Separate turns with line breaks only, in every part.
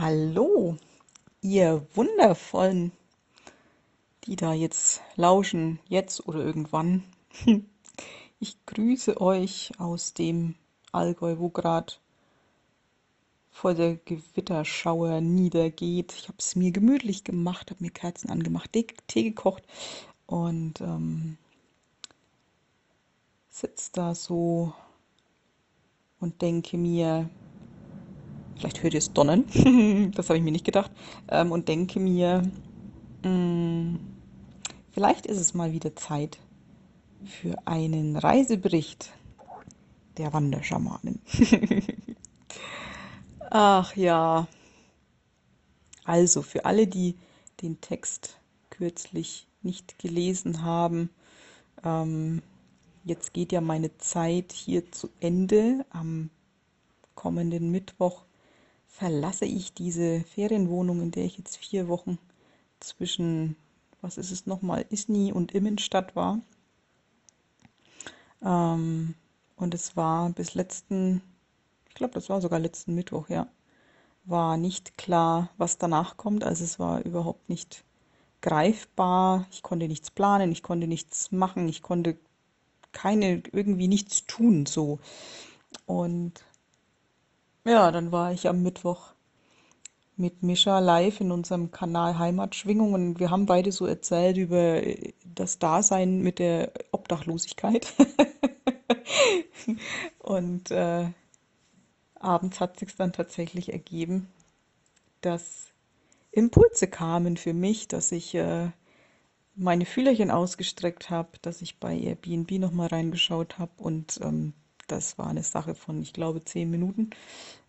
Hallo, ihr Wundervollen, die da jetzt lauschen, jetzt oder irgendwann. Ich grüße euch aus dem Allgäu, wo gerade vor der Gewitterschauer niedergeht. Ich habe es mir gemütlich gemacht, habe mir Kerzen angemacht, Tee, gekocht und ähm, sitze da so und denke mir, vielleicht hört ihr es donnern, das habe ich mir nicht gedacht, ähm, und denke mir, mh, mm, vielleicht ist es mal wieder Zeit für einen Reisebericht der Wanderschamanen. Ach ja, also für alle, die den Text kürzlich nicht gelesen haben, ähm, jetzt geht ja meine Zeit hier zu Ende. Am kommenden Mittwoch verlasse ich diese Ferienwohnung, in der ich jetzt vier Wochen zwischen, was ist es nochmal, Isny und Immenstadt war. Ähm, und es war bis letzten, ich glaube, das war sogar letzten Mittwoch, ja, war nicht klar, was danach kommt. Also es war überhaupt nicht greifbar. Ich konnte nichts planen, ich konnte nichts machen, ich konnte keine, irgendwie nichts tun, so. Und ja, dann war ich am Mittwoch mit Mischa live in unserem Kanal Heimatschwingungen. Und wir haben beide so erzählt über das Dasein mit der Obdachlosigkeit. und äh, abends hat sich dann tatsächlich ergeben, dass Impulse kamen für mich, dass ich äh, meine Fühlerchen ausgestreckt habe, dass ich bei Airbnb nochmal reingeschaut habe und ähm, das war eine Sache von, ich glaube, zehn Minuten,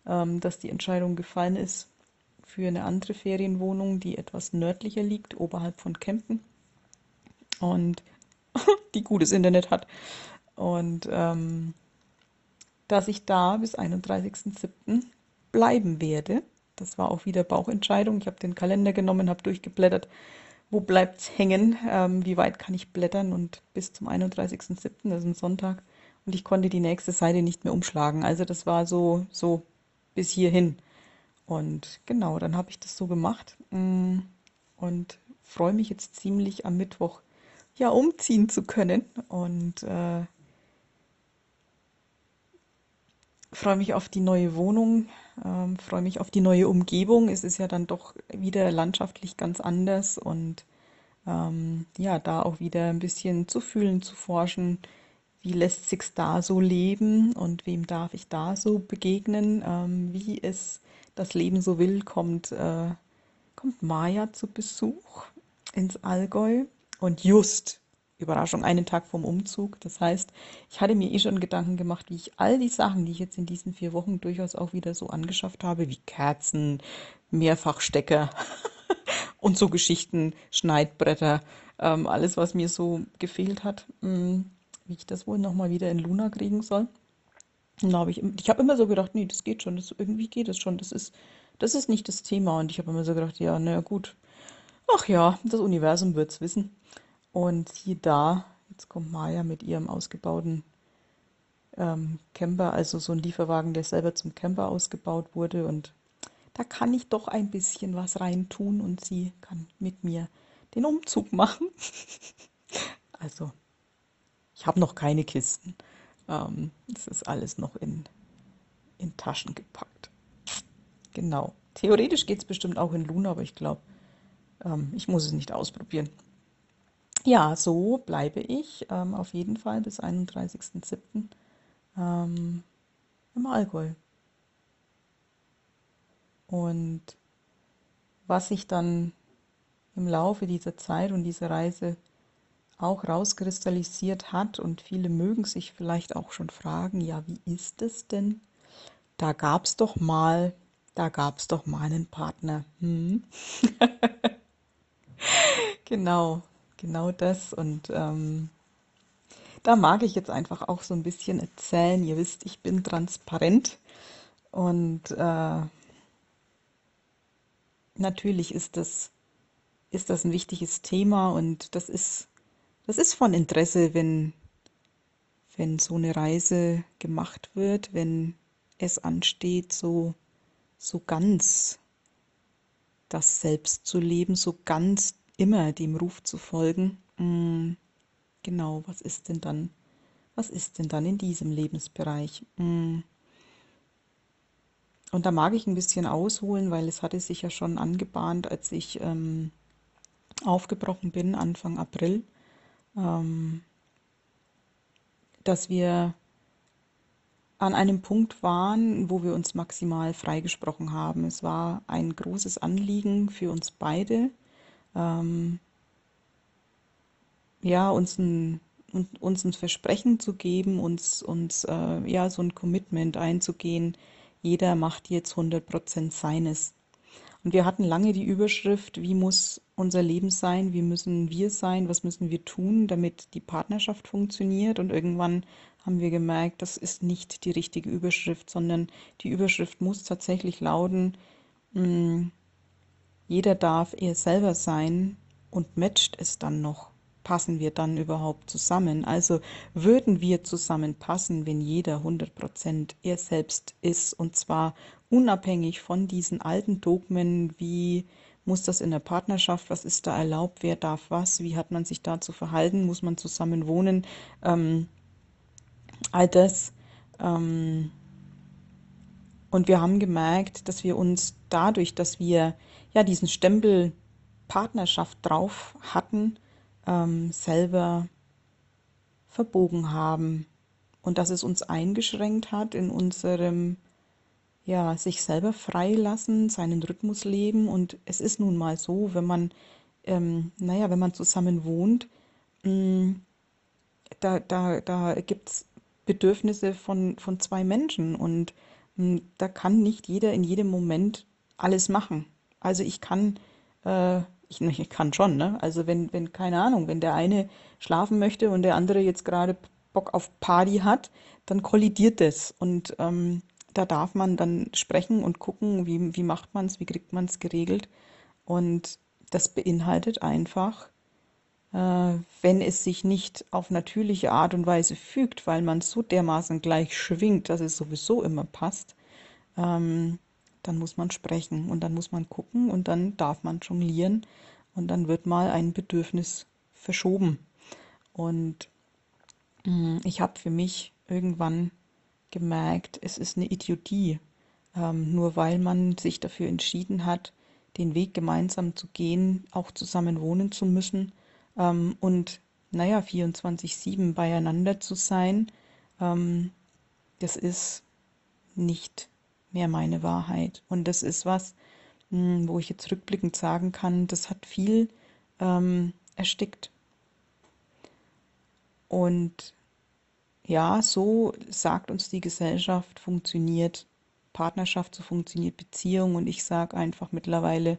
ähm, dass die Entscheidung gefallen ist für eine andere Ferienwohnung, die etwas nördlicher liegt, oberhalb von Kempen und die gutes Internet hat. Und ähm, dass ich da bis 31.07. bleiben werde. Das war auch wieder Bauchentscheidung. Ich habe den Kalender genommen, habe durchgeblättert, wo bleibt es hängen, ähm, wie weit kann ich blättern und bis zum 31.07., das ist ein Sonntag, und ich konnte die nächste Seite nicht mehr umschlagen. Also das war so, so bis hierhin. Und genau, dann habe ich das so gemacht mm, und freue mich jetzt ziemlich am Mittwoch ja umziehen zu können und äh, freue mich auf die neue Wohnung, ähm, freue mich auf die neue Umgebung. Es ist ja dann doch wieder landschaftlich ganz anders und ähm, ja, da auch wieder ein bisschen zu fühlen, zu forschen, wie lässt sich's da so leben und wem darf ich da so begegnen, ähm, wie es das Leben so will, kommt, äh, kommt Maja zu Besuch ins Allgäu und just, Überraschung, einen Tag vorm Umzug. Das heißt, ich hatte mir eh schon Gedanken gemacht, wie ich all die Sachen, die ich jetzt in diesen vier Wochen durchaus auch wieder so angeschafft habe, wie Kerzen, Mehrfachstecker und so Geschichten, Schneidbretter, ähm, alles, was mir so gefehlt hat. Mh, mm, wie ich das wohl nochmal wieder in Luna kriegen soll. Und da habe ich, ich habe immer so gedacht, nee, das geht schon, das, irgendwie geht es schon, das ist, das ist nicht das Thema. Und ich habe immer so gedacht, ja, naja, gut, ach ja, das Universum wird es wissen. Und hier da, jetzt kommt Maya mit ihrem ausgebauten ähm, Camper, also so ein Lieferwagen, der selber zum Camper ausgebaut wurde. Und da kann ich doch ein bisschen was reintun und sie kann mit mir den Umzug machen. also ich habe noch keine Kisten. Ähm, ist alles noch in, in Taschen gepackt. Genau. Theoretisch geht es bestimmt auch in Luna, aber ich glaube, ähm, ich muss es nicht ausprobieren. Ja, so bleibe ich ähm, auf jeden Fall bis 31.07. Ähm, im Allgäu. Und was sich dann im Laufe dieser Zeit und dieser Reise auch rauskristallisiert hat und viele mögen sich vielleicht auch schon fragen, ja, wie ist es denn? Da gab es doch mal, da gab es doch mal einen Partner. Hm? genau, genau das. Und ähm, da mag ich jetzt einfach auch so ein bisschen erzählen. Ihr wisst, ich bin transparent und äh, natürlich ist das, ist das ein wichtiges Thema und das ist das ist von Interesse, wenn, wenn so eine Reise gemacht wird, wenn es ansteht, so, so ganz das Selbst zu leben, so ganz immer dem Ruf zu folgen. Mm, genau, was ist denn dann, was ist denn dann in diesem Lebensbereich? Mm. Und da mag ich ein bisschen ausholen, weil es hatte sich ja schon angebahnt, als ich ähm, aufgebrochen bin, Anfang April, ähm, dass wir an einem Punkt waren, wo wir uns maximal freigesprochen haben. Es war ein großes Anliegen für uns beide, ähm, ja, uns ein, uns ein Versprechen zu geben, uns, uns äh, ja, so ein Commitment einzugehen. Jeder macht jetzt 100% seines. Und wir hatten lange die Überschrift, wie muss unser Leben sein, wie müssen wir sein, was müssen wir tun, damit die Partnerschaft funktioniert. Und irgendwann haben wir gemerkt, das ist nicht die richtige Überschrift, sondern die Überschrift muss tatsächlich lauten, mh, hm, jeder darf er selber sein und matcht es dann noch. Passen wir dann überhaupt zusammen? Also würden wir zusammenpassen, wenn jeder 100% er selbst ist und zwar unabhängig von diesen alten Dogmen, wie muss das in der Partnerschaft, was ist da erlaubt, wer darf was, wie hat man sich da zu verhalten, muss man zusammen wohnen, ähm, all das. Ähm, und wir haben gemerkt, dass wir uns dadurch, dass wir ja diesen Stempel Partnerschaft drauf hatten, ähm, selber verbogen haben und dass es uns eingeschränkt hat in unserem ja sich selber freilassen, seinen Rhythmus leben und es ist nun mal so, wenn man ähm, naja, wenn man zusammen wohnt, mh, mm, da, da, da gibt es Bedürfnisse von, von zwei Menschen und mh, hm, da kann nicht jeder in jedem Moment alles machen. Also ich kann, äh, ich, ich kann schon, ne? Also wenn, wenn, keine Ahnung, wenn der eine schlafen möchte und der andere jetzt gerade Bock auf Party hat, dann kollidiert das. Und ähm, da darf man dann sprechen und gucken, wie, wie macht man es, wie kriegt man es geregelt. Und das beinhaltet einfach, äh, wenn es sich nicht auf natürliche Art und Weise fügt, weil man so dermaßen gleich schwingt, dass es sowieso immer passt, ähm, dann muss man sprechen und dann muss man gucken und dann darf man jonglieren und dann wird mal ein Bedürfnis verschoben. Und mm, ich habe für mich irgendwann gemerkt, es ist eine Idiotie, ähm, nur weil man sich dafür entschieden hat, den Weg gemeinsam zu gehen, auch zusammen wohnen zu müssen, ähm, und naja, 24-7 beieinander zu sein, ähm, das ist nicht mehr meine Wahrheit. Und das ist was, mh, hm, wo ich jetzt rückblickend sagen kann, das hat viel ähm, erstickt. Und ja, so sagt uns die Gesellschaft, funktioniert Partnerschaft, so funktioniert Beziehung. Und ich sage einfach mittlerweile,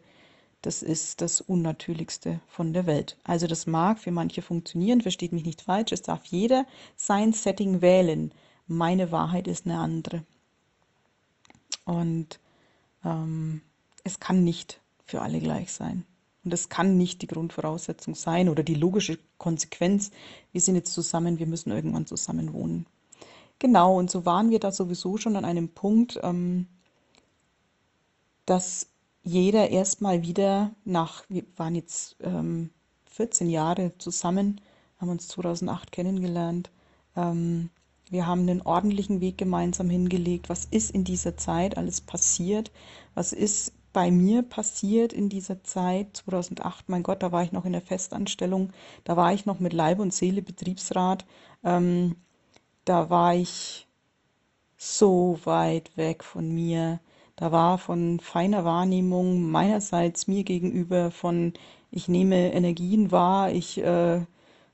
das ist das Unnatürlichste von der Welt. Also das mag für manche funktionieren, versteht mich nicht falsch, es darf jeder sein Setting wählen. Meine Wahrheit ist eine andere. Und ähm, es kann nicht für alle gleich sein. Und es kann nicht die Grundvoraussetzung sein oder die logische Konsequenz, wir sind jetzt zusammen, wir müssen irgendwann zusammen wohnen. Genau, und so waren wir da sowieso schon an einem Punkt, ähm, dass jeder erstmal wieder nach, wir waren jetzt ähm, 14 Jahre zusammen, haben uns 2008 kennengelernt. Ähm, wir haben einen ordentlichen Weg gemeinsam hingelegt. Was ist in dieser Zeit alles passiert? Was ist bei mir passiert in dieser Zeit 2008? Mein Gott, da war ich noch in der Festanstellung. Da war ich noch mit Leib und Seele Betriebsrat. Ähm, da war ich so weit weg von mir da war von feiner Wahrnehmung meinerseits mir gegenüber von ich nehme Energien wahr, ich, äh,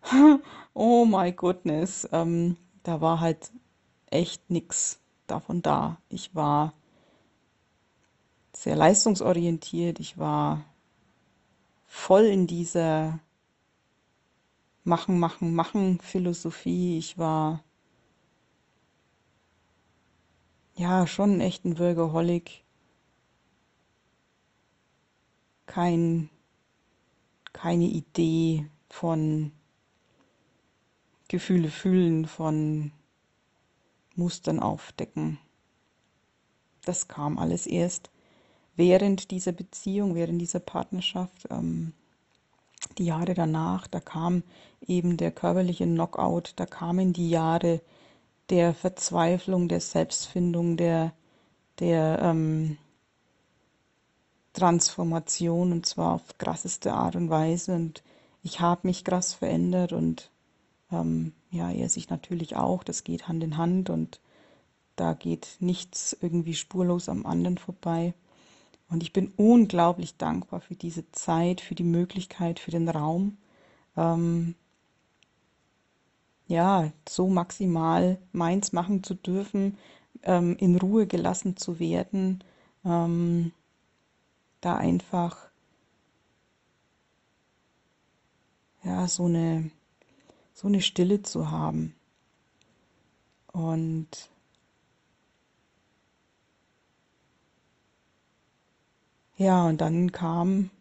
oh my goodness, ähm, da war halt echt nichts davon da. Ich war sehr leistungsorientiert, ich war voll in dieser Machen, Machen, Machen Philosophie, ich war ja, schon echt ein Workaholic. Kein, keine Idee von Gefühle fühlen, von Mustern aufdecken. Das kam alles erst, während dieser Beziehung, während dieser Partnerschaft, ähm, die Jahre danach, da kam eben der körperliche Knockout, da kamen die Jahre der Verzweiflung, der Selbstfindung, der, der ähm, Transformation und zwar auf krasseste Art und Weise. Und ich habe mich krass verändert und ähm, ja, er sich natürlich auch. Das geht Hand in Hand und da geht nichts irgendwie spurlos am anderen vorbei. Und ich bin unglaublich dankbar für diese Zeit, für die Möglichkeit, für den Raum. Ähm, ja, so maximal meins machen zu dürfen, ähm, in Ruhe gelassen zu werden, ähm, da einfach ja so eine so eine Stille zu haben und Ja, und dann kam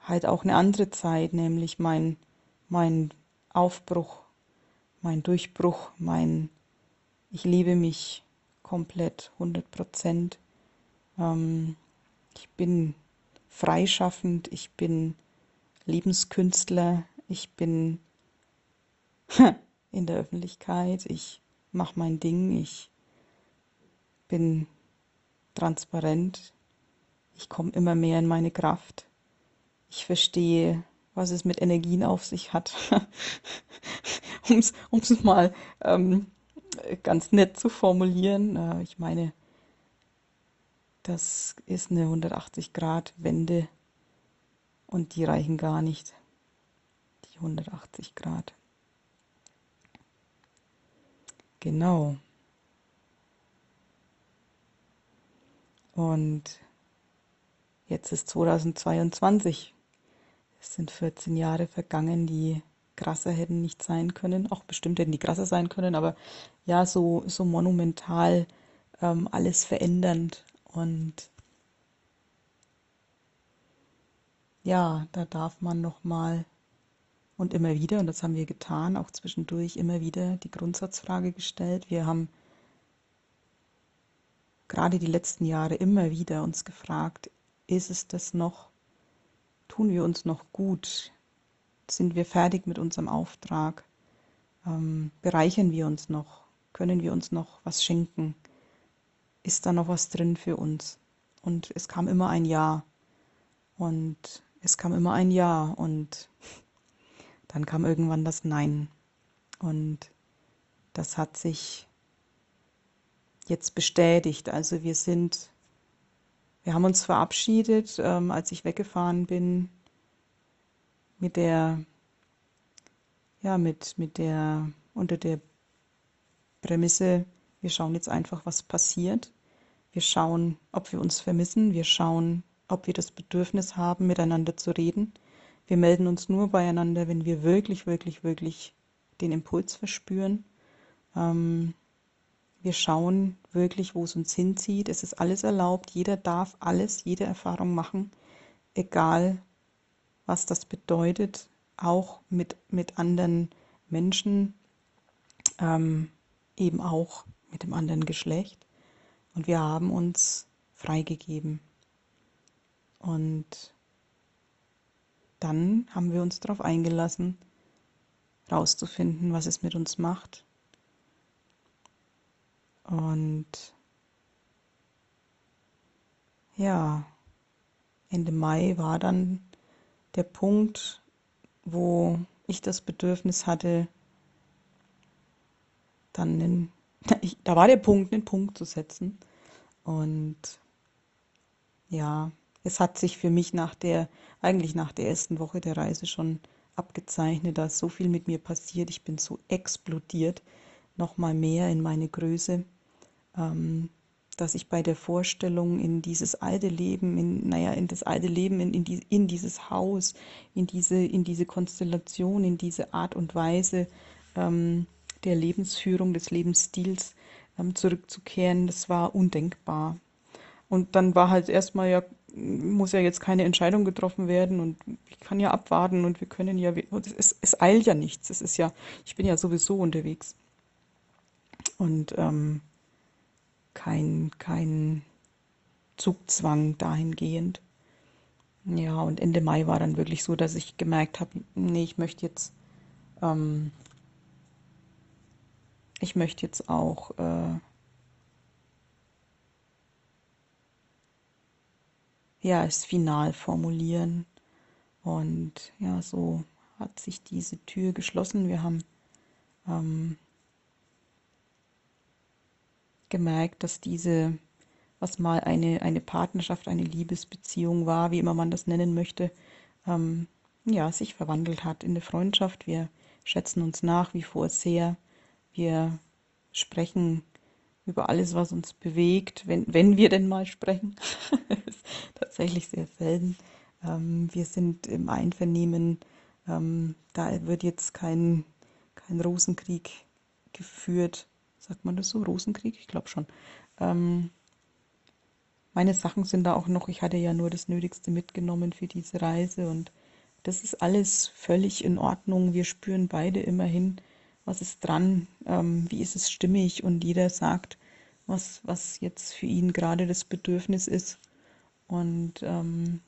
halt auch eine andere Zeit, nämlich mein, mein Aufbruch, mein Durchbruch, mein Ich liebe mich komplett, 100 Prozent. Ähm, ich bin freischaffend, ich bin Lebenskünstler, ich bin in der Öffentlichkeit, ich mache mein Ding, ich bin transparent, ich komme immer mehr in meine Kraft. Ich verstehe, was es mit Energien auf sich hat. um es mal ähm, ganz nett zu formulieren. Äh, ich meine, das ist eine 180-Grad-Wende und die reichen gar nicht. Die 180 Grad. Genau. Und Jetzt ist 2022. Es sind 14 Jahre vergangen, die krasser hätten nicht sein können. Auch bestimmt hätten die krasser sein können, aber ja, so, so monumental ähm, alles verändernd. Und ja, da darf man nochmal und immer wieder, und das haben wir getan, auch zwischendurch immer wieder die Grundsatzfrage gestellt. Wir haben gerade die letzten Jahre immer wieder uns gefragt, ist es das noch? Tun wir uns noch gut? Sind wir fertig mit unserem Auftrag? Ähm, bereichern wir uns noch? Können wir uns noch was schenken? Ist da noch was drin für uns? Und es kam immer ein Ja. Und es kam immer ein Ja. Und dann kam irgendwann das Nein. Und das hat sich jetzt bestätigt. Also wir sind wir haben uns verabschiedet, ähm, als ich weggefahren bin, mit der, ja, mit, mit der, unter der Prämisse, wir schauen jetzt einfach, was passiert. Wir schauen, ob wir uns vermissen. Wir schauen, ob wir das Bedürfnis haben, miteinander zu reden. Wir melden uns nur beieinander, wenn wir wirklich, wirklich, wirklich den Impuls verspüren. Ähm, wir schauen wirklich, wo es uns hinzieht. Es ist alles erlaubt. Jeder darf alles, jede Erfahrung machen, egal was das bedeutet, auch mit, mit anderen Menschen, ähm, eben auch mit dem anderen Geschlecht. Und wir haben uns freigegeben. Und dann haben wir uns darauf eingelassen, rauszufinden, was es mit uns macht, und ja, Ende Mai war dann der Punkt, wo ich das Bedürfnis hatte, dann einen, da war der Punkt, einen Punkt zu setzen. Und ja, es hat sich für mich nach der, eigentlich nach der ersten Woche der Reise schon abgezeichnet, dass so viel mit mir passiert. Ich bin so explodiert, noch mal mehr in meine Größe ähm, dass ich bei der Vorstellung in dieses alte Leben, in, naja, in das alte Leben, in, in, die, in dieses Haus, in diese, in diese Konstellation, in diese Art und Weise ähm, der Lebensführung, des Lebensstils ähm, zurückzukehren, das war undenkbar. Und dann war halt erstmal ja, muss ja jetzt keine Entscheidung getroffen werden und ich kann ja abwarten und wir können ja, es, es eilt ja nichts. Es ist ja, ich bin ja sowieso unterwegs. Und ähm, kein, kein, Zugzwang dahingehend. Ja, und Ende Mai war dann wirklich so, dass ich gemerkt habe, nee, ich möchte jetzt, ähm, ich möchte jetzt auch äh, ja, es final formulieren. Und ja, so hat sich diese Tür geschlossen. Wir haben ähm, gemerkt, dass diese was mal eine, eine Partnerschaft, eine Liebesbeziehung war, wie immer man das nennen möchte, ähm, ja, sich verwandelt hat in eine Freundschaft. Wir schätzen uns nach wie vor sehr. Wir sprechen über alles, was uns bewegt, wenn, wenn wir denn mal sprechen. tatsächlich sehr selten. Ähm, wir sind im Einvernehmen. Ähm, da wird jetzt kein, kein Rosenkrieg geführt. Sagt man das so? Rosenkrieg? Ich glaube schon. Ähm, meine Sachen sind da auch noch, ich hatte ja nur das Nötigste mitgenommen für diese Reise und das ist alles völlig in Ordnung. Wir spüren beide immerhin, was ist dran, ähm, wie ist es stimmig und jeder sagt, was, was jetzt für ihn gerade das Bedürfnis ist. Und ähm,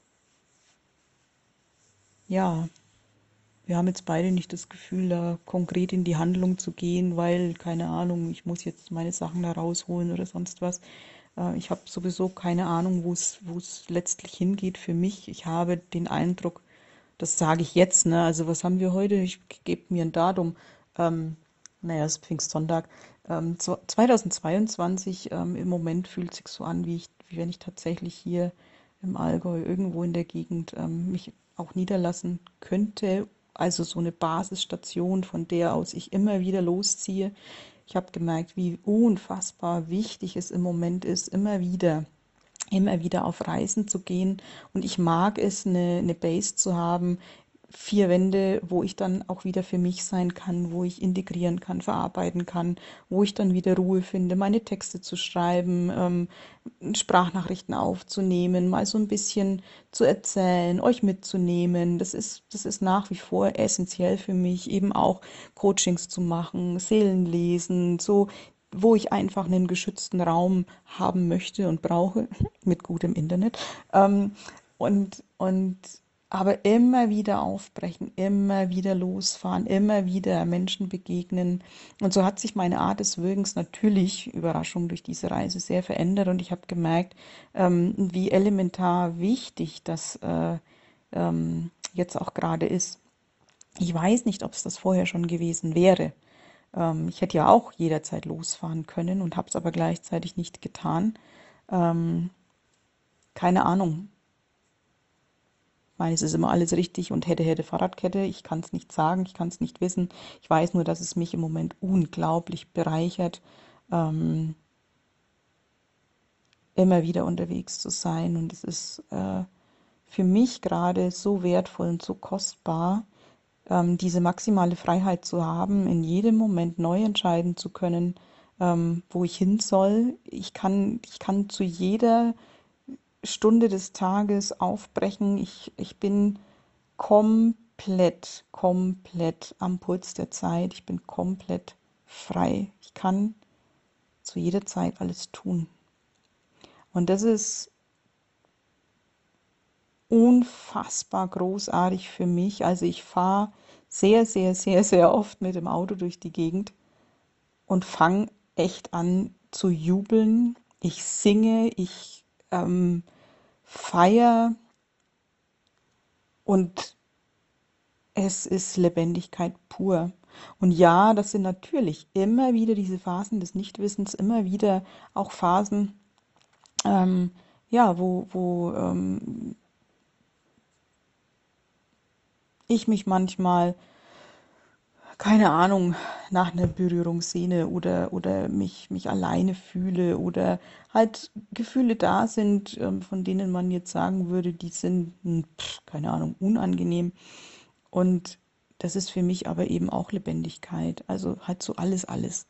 ja, wir haben jetzt beide nicht das Gefühl, da konkret in die Handlung zu gehen, weil, keine Ahnung, ich muss jetzt meine Sachen da rausholen oder sonst was. Äh, ich habe sowieso keine Ahnung, wo es letztlich hingeht für mich. Ich habe den Eindruck, das sage ich jetzt, ne? Also was haben wir heute? Ich gebe mir ein Datum. Ähm, naja, es ist Pfingstsonntag. Ähm, 2022, ähm, im Moment fühlt sich so an, wie, ich, wie wenn ich tatsächlich hier im Allgäu irgendwo in der Gegend ähm, mich auch niederlassen könnte. Also so eine Basisstation, von der aus ich immer wieder losziehe ich habe gemerkt, wie unfassbar wichtig es im Moment ist, immer wieder immer wieder auf Reisen zu gehen. Und ich mag es, eine, eine Base zu haben, vier Wände, wo ich dann auch wieder für mich sein kann, wo ich integrieren kann, verarbeiten kann, wo ich dann wieder Ruhe finde, meine Texte zu schreiben, ähm, Sprachnachrichten aufzunehmen, mal so ein bisschen zu erzählen, euch mitzunehmen. Das ist, das ist nach wie vor essentiell für mich, eben auch Coachings zu machen, Seelenlesen, so wo ich einfach einen geschützten Raum haben möchte und brauche, mit gutem Internet. Ähm, und, und aber immer wieder aufbrechen, immer wieder losfahren, immer wieder Menschen begegnen. Und so hat sich meine Art des Wirkens natürlich, Überraschung, durch diese Reise sehr verändert. Und ich habe gemerkt, ähm, wie elementar wichtig das äh, ähm, jetzt auch gerade ist. Ich weiß nicht, ob es das vorher schon gewesen wäre. Ähm, ich hätte ja auch jederzeit losfahren können und habe es aber gleichzeitig nicht getan. Ähm, keine Ahnung meine, es ist immer alles richtig und hätte, hätte Fahrradkette. Ich kann es nicht sagen, ich kann es nicht wissen. Ich weiß nur, dass es mich im Moment unglaublich bereichert, ähm, immer wieder unterwegs zu sein. Und es ist äh, für mich gerade so wertvoll und so kostbar, ähm, diese maximale Freiheit zu haben, in jedem Moment neu entscheiden zu können, ähm, wo ich hin soll. Ich kann, ich kann zu jeder Stunde des Tages aufbrechen. Ich, ich bin komplett, komplett am Puls der Zeit. Ich bin komplett frei. Ich kann zu jeder Zeit alles tun. Und das ist unfassbar großartig für mich. Also ich fahre sehr, sehr, sehr, sehr oft mit dem Auto durch die Gegend und fange echt an zu jubeln. Ich singe, ich ähm, feier und es ist Lebendigkeit pur. Und ja, das sind natürlich immer wieder diese Phasen des Nichtwissens, immer wieder auch Phasen, ähm, ja, wo, wo ähm, ich mich manchmal keine Ahnung, nach einer Berührungsszene oder, oder mich, mich alleine fühle oder halt Gefühle da sind, ähm, von denen man jetzt sagen würde, die sind, hm, keine Ahnung, unangenehm. Und das ist für mich aber eben auch Lebendigkeit. Also halt so alles, alles.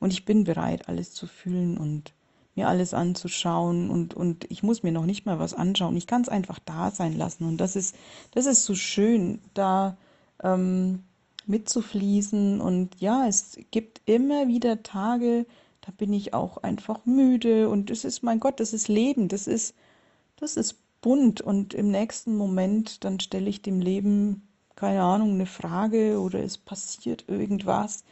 Und ich bin bereit, alles zu fühlen und mir alles anzuschauen und, und ich muss mir noch nicht mal was anschauen. Ich kann es einfach da sein lassen. Und das ist, das ist so schön, da ähm, mitzufließen. Und ja, es gibt immer wieder Tage, da bin ich auch einfach müde. Und es ist, mein Gott, das ist Leben, das ist, das ist bunt. Und im nächsten Moment dann stelle ich dem Leben, keine Ahnung, eine Frage oder es passiert irgendwas.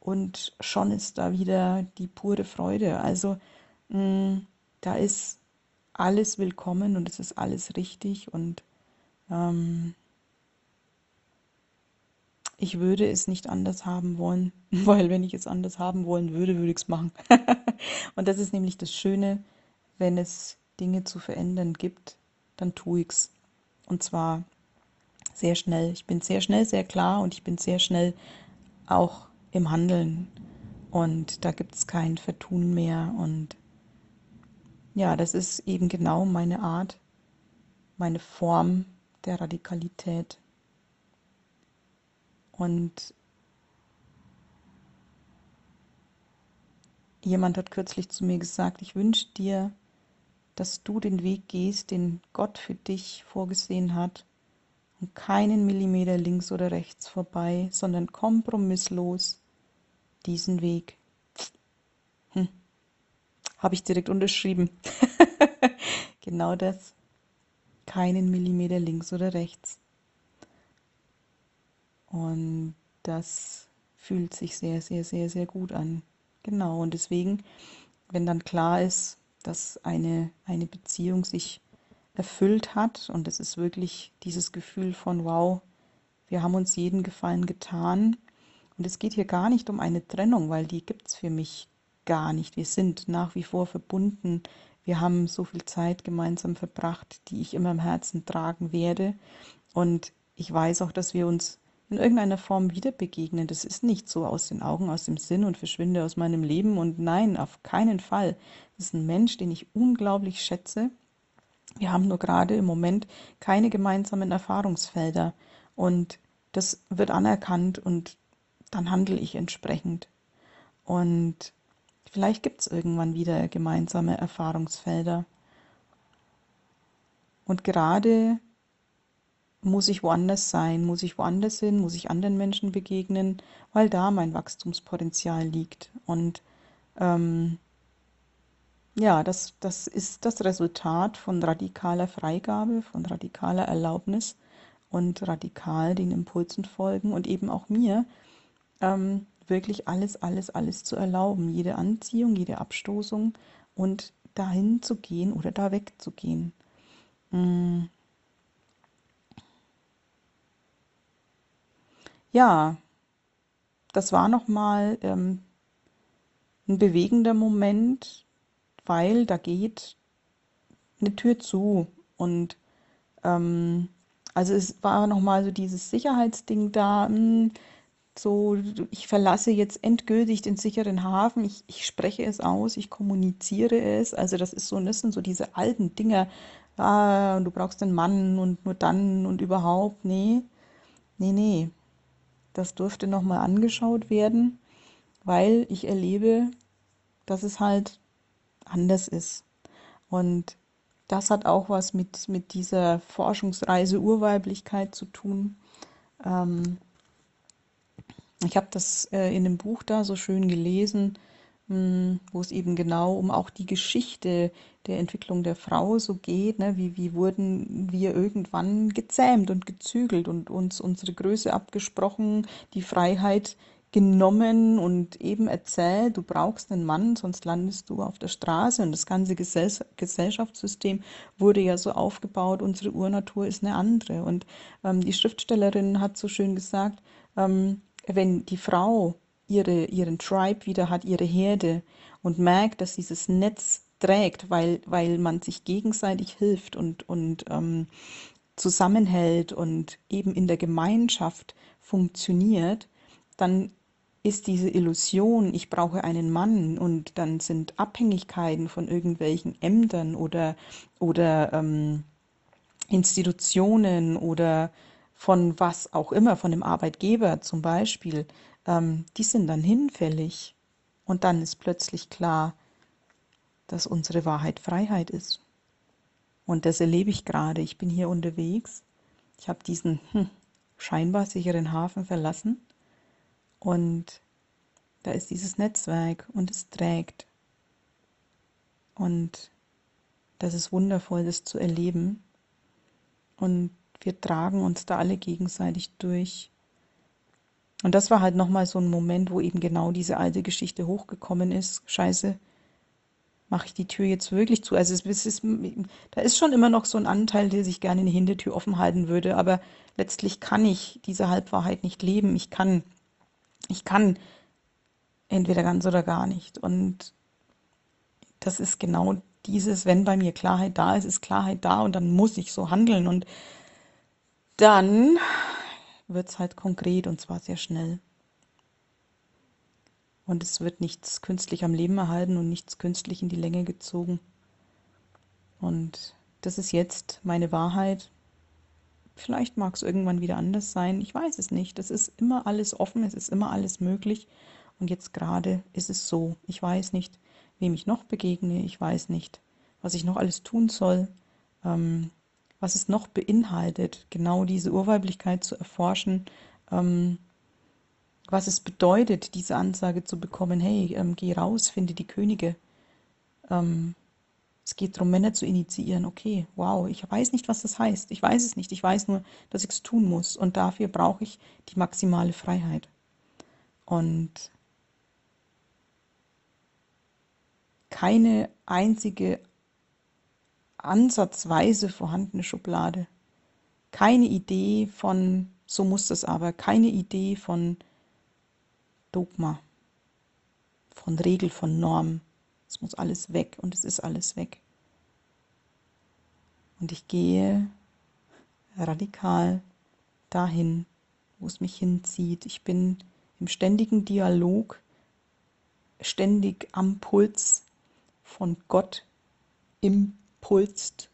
Und schon ist da wieder die pure Freude. Also mh, mm, da ist alles willkommen und es ist alles richtig. Und ähm, ich würde es nicht anders haben wollen, weil wenn ich es anders haben wollen würde, würde ich es machen. und das ist nämlich das Schöne, wenn es Dinge zu verändern gibt, dann tue ich es. Und zwar sehr schnell. Ich bin sehr schnell, sehr klar und ich bin sehr schnell auch im Handeln. Und da gibt es kein Vertun mehr. Und ja, das ist eben genau meine Art, meine Form der Radikalität. Und jemand hat kürzlich zu mir gesagt, ich wünsche dir, dass du den Weg gehst, den Gott für dich vorgesehen hat, und keinen Millimeter links oder rechts vorbei, sondern kompromisslos diesen Weg. Hm. Habe ich direkt unterschrieben. genau das. Keinen Millimeter links oder rechts. Und das fühlt sich sehr, sehr, sehr, sehr gut an. Genau. Und deswegen, wenn dann klar ist, dass eine, eine Beziehung sich erfüllt hat, und es ist wirklich dieses Gefühl von, wow, wir haben uns jeden Gefallen getan. Und es geht hier gar nicht um eine Trennung, weil die gibt es für mich gar nicht. Wir sind nach wie vor verbunden. Wir haben so viel Zeit gemeinsam verbracht, die ich immer im Herzen tragen werde. Und ich weiß auch, dass wir uns in irgendeiner Form wieder begegnen. Das ist nicht so aus den Augen, aus dem Sinn und verschwinde aus meinem Leben. Und nein, auf keinen Fall. Das ist ein Mensch, den ich unglaublich schätze. Wir haben nur gerade im Moment keine gemeinsamen Erfahrungsfelder. Und das wird anerkannt und dann handle ich entsprechend. Und vielleicht gibt es irgendwann wieder gemeinsame Erfahrungsfelder. Und gerade muss ich woanders sein, muss ich woanders hin, muss ich anderen Menschen begegnen, weil da mein Wachstumspotenzial liegt. Und ähm, ja, das, das ist das Resultat von radikaler Freigabe, von radikaler Erlaubnis und radikal den Impulsen folgen und eben auch mir ähm, wirklich alles, alles, alles zu erlauben. Jede Anziehung, jede Abstoßung und dahin zu gehen oder da wegzugehen. Mm. Ja, das war nochmal ähm, ein bewegender Moment, weil da geht eine Tür zu. Und ähm, also es war nochmal so dieses Sicherheitsding da, mh, hm, so, ich verlasse jetzt endgültig den sicheren Hafen, ich, ich spreche es aus, ich kommuniziere es. Also das ist so, das sind so diese alten Dinger, ah, du brauchst einen Mann und nur dann und überhaupt. Nee, nee, nee. Das durfte nochmal angeschaut werden, weil ich erlebe, dass es halt anders ist. Und das hat auch was mit, mit dieser Forschungsreise Urweiblichkeit zu tun. Ähm, ich habe das äh, in dem Buch da so schön gelesen, mh, hm, wo es eben genau um auch die Geschichte der Entwicklung der Frau so geht. Ne? Wie, wie wurden wir irgendwann gezähmt und gezügelt und uns unsere Größe abgesprochen, die Freiheit genommen und eben erzählt, du brauchst einen Mann, sonst landest du auf der Straße. Und das ganze Gesell Gesellschaftssystem wurde ja so aufgebaut, unsere Urnatur ist eine andere. Und ähm, die Schriftstellerin hat so schön gesagt, ähm, wenn die Frau ihre, ihren Tribe wieder hat, ihre Herde und merkt, dass dieses Netz trägt, weil, weil man sich gegenseitig hilft und, und ähm, zusammenhält und eben in der Gemeinschaft funktioniert, dann ist diese Illusion, ich brauche einen Mann und dann sind Abhängigkeiten von irgendwelchen Ämtern oder, oder ähm, Institutionen oder von was auch immer, von dem Arbeitgeber zum Beispiel, ähm, die sind dann hinfällig. Und dann ist plötzlich klar, dass unsere Wahrheit Freiheit ist. Und das erlebe ich gerade. Ich bin hier unterwegs. Ich habe diesen hm, scheinbar sicheren Hafen verlassen und da ist dieses Netzwerk und es trägt. Und das ist wundervoll, das zu erleben. Und wir tragen uns da alle gegenseitig durch. Und das war halt nochmal so ein Moment, wo eben genau diese alte Geschichte hochgekommen ist. Scheiße, mache ich die Tür jetzt wirklich zu? Also es ist, da ist schon immer noch so ein Anteil, der sich gerne eine Hintertür offen halten würde, aber letztlich kann ich diese Halbwahrheit nicht leben. Ich kann, ich kann entweder ganz oder gar nicht. Und das ist genau dieses, wenn bei mir Klarheit da ist, ist Klarheit da und dann muss ich so handeln. Und dann wird es halt konkret und zwar sehr schnell. Und es wird nichts künstlich am Leben erhalten und nichts künstlich in die Länge gezogen. Und das ist jetzt meine Wahrheit. Vielleicht mag es irgendwann wieder anders sein. Ich weiß es nicht. Es ist immer alles offen, es ist immer alles möglich. Und jetzt gerade ist es so. Ich weiß nicht, wem ich noch begegne. Ich weiß nicht, was ich noch alles tun soll. Ähm, was es noch beinhaltet, genau diese Urweiblichkeit zu erforschen, ähm, was es bedeutet, diese Ansage zu bekommen, hey, ähm, geh raus, finde die Könige. Ähm, es geht darum, Männer zu initiieren. Okay, wow, ich weiß nicht, was das heißt. Ich weiß es nicht. Ich weiß nur, dass ich es tun muss. Und dafür brauche ich die maximale Freiheit. Und keine einzige ansatzweise vorhandene Schublade. Keine Idee von, so muss das aber, keine Idee von Dogma, von Regel, von Norm. Es muss alles weg und es ist alles weg. Und ich gehe radikal dahin, wo es mich hinzieht. Ich bin im ständigen Dialog, ständig am Puls von Gott im pulst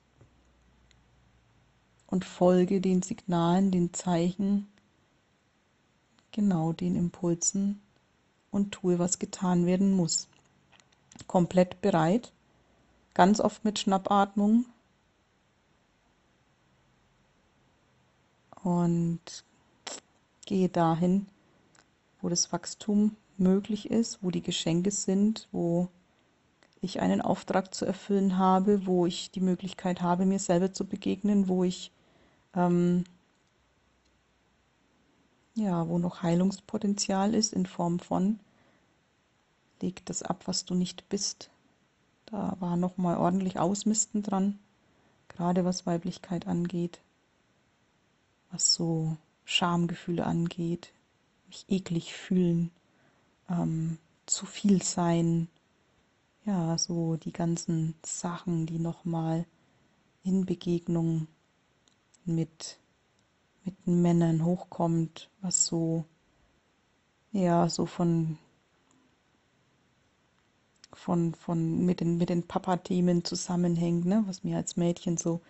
und folge den Signalen, den Zeichen, genau den Impulsen und tue, was getan werden muss. Komplett bereit, ganz oft mit Schnappatmung und gehe dahin, wo das Wachstum möglich ist, wo die Geschenke sind, wo ich einen Auftrag zu erfüllen habe, wo ich die Möglichkeit habe, mir selber zu begegnen, wo ich ähm, ja, wo noch Heilungspotenzial ist in Form von leg das ab, was du nicht bist. Da war noch mal ordentlich Ausmisten dran, gerade was Weiblichkeit angeht, was so Schamgefühle angeht, mich eklig fühlen, ähm, zu viel sein, ja, so die ganzen Sachen, die nochmal in Begegnung mit, mit Männern hochkommt, was so, ja, so von, von, von, mit den, mit den Papa-Themen zusammenhängt, ne, was mir als Mädchen so,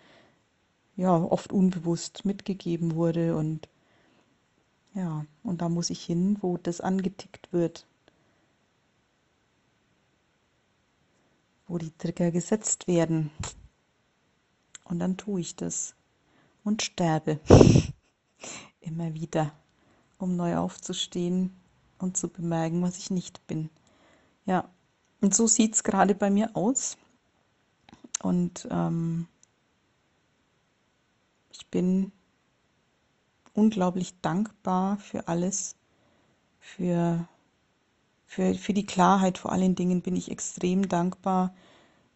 ja, oft unbewusst mitgegeben wurde und, ja, und da muss ich hin, wo das angetickt wird, wo die Trigger gesetzt werden. Und dann tue ich das und sterbe immer wieder, um neu aufzustehen und zu bemerken, was ich nicht bin. Ja, und so sieht es gerade bei mir aus. Und ähm, ich bin unglaublich dankbar für alles, für für, für die Klarheit vor allen Dingen bin ich extrem dankbar.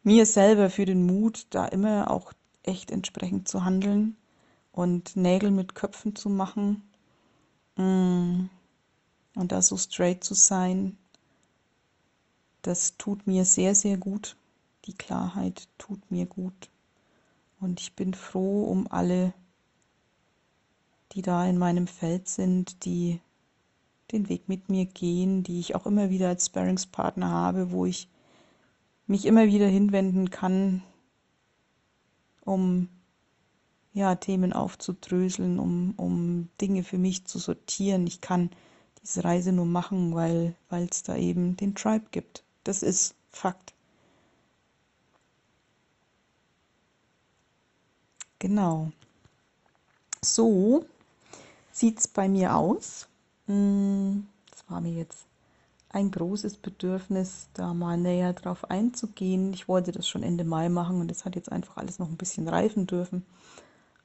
Mir selber für den Mut, da immer auch echt entsprechend zu handeln und Nägel mit Köpfen zu machen mm. und da so straight zu sein. Das tut mir sehr, sehr gut. Die Klarheit tut mir gut. Und ich bin froh um alle, die da in meinem Feld sind, die den Weg mit mir gehen, die ich auch immer wieder als Sparringspartner habe, wo ich mich immer wieder hinwenden kann, um ja, Themen aufzudröseln, um, um Dinge für mich zu sortieren. Ich kann diese Reise nur machen, weil es da eben den Tribe gibt. Das ist Fakt. Genau. So sieht es bei mir aus. Hm, das war mir jetzt ein großes Bedürfnis, da mal näher drauf einzugehen. Ich wollte das schon Ende Mai machen und es hat jetzt einfach alles noch ein bisschen reifen dürfen.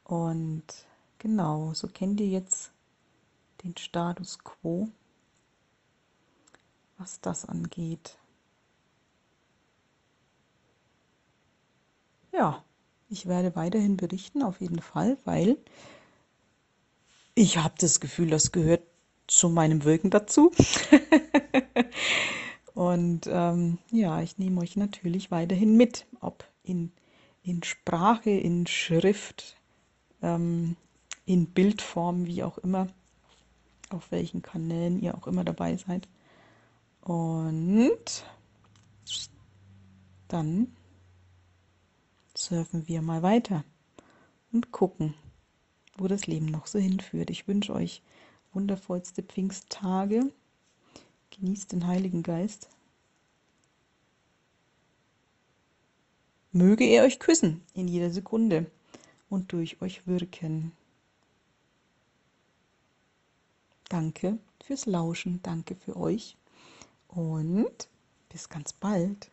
Und genau, so kennt ihr jetzt den Status quo, was das angeht. Ja, ich werde weiterhin berichten, auf jeden Fall, weil ich habe das Gefühl, das gehört zu meinem Wirken dazu. Und ähm, ja, ich nehme euch natürlich weiterhin mit, ob in, in Sprache, in Schrift, ähm, in Bildform, wie auch immer, auf welchen Kanälen ihr auch immer dabei seid. Und dann surfen wir mal weiter und gucken, wo das Leben noch so hinführt. Ich wünsche euch wundervollste Pfingsttage. Genießt den Heiligen Geist. Möge er euch küssen in jeder Sekunde und durch euch wirken. Danke fürs Lauschen, danke für euch und bis ganz bald.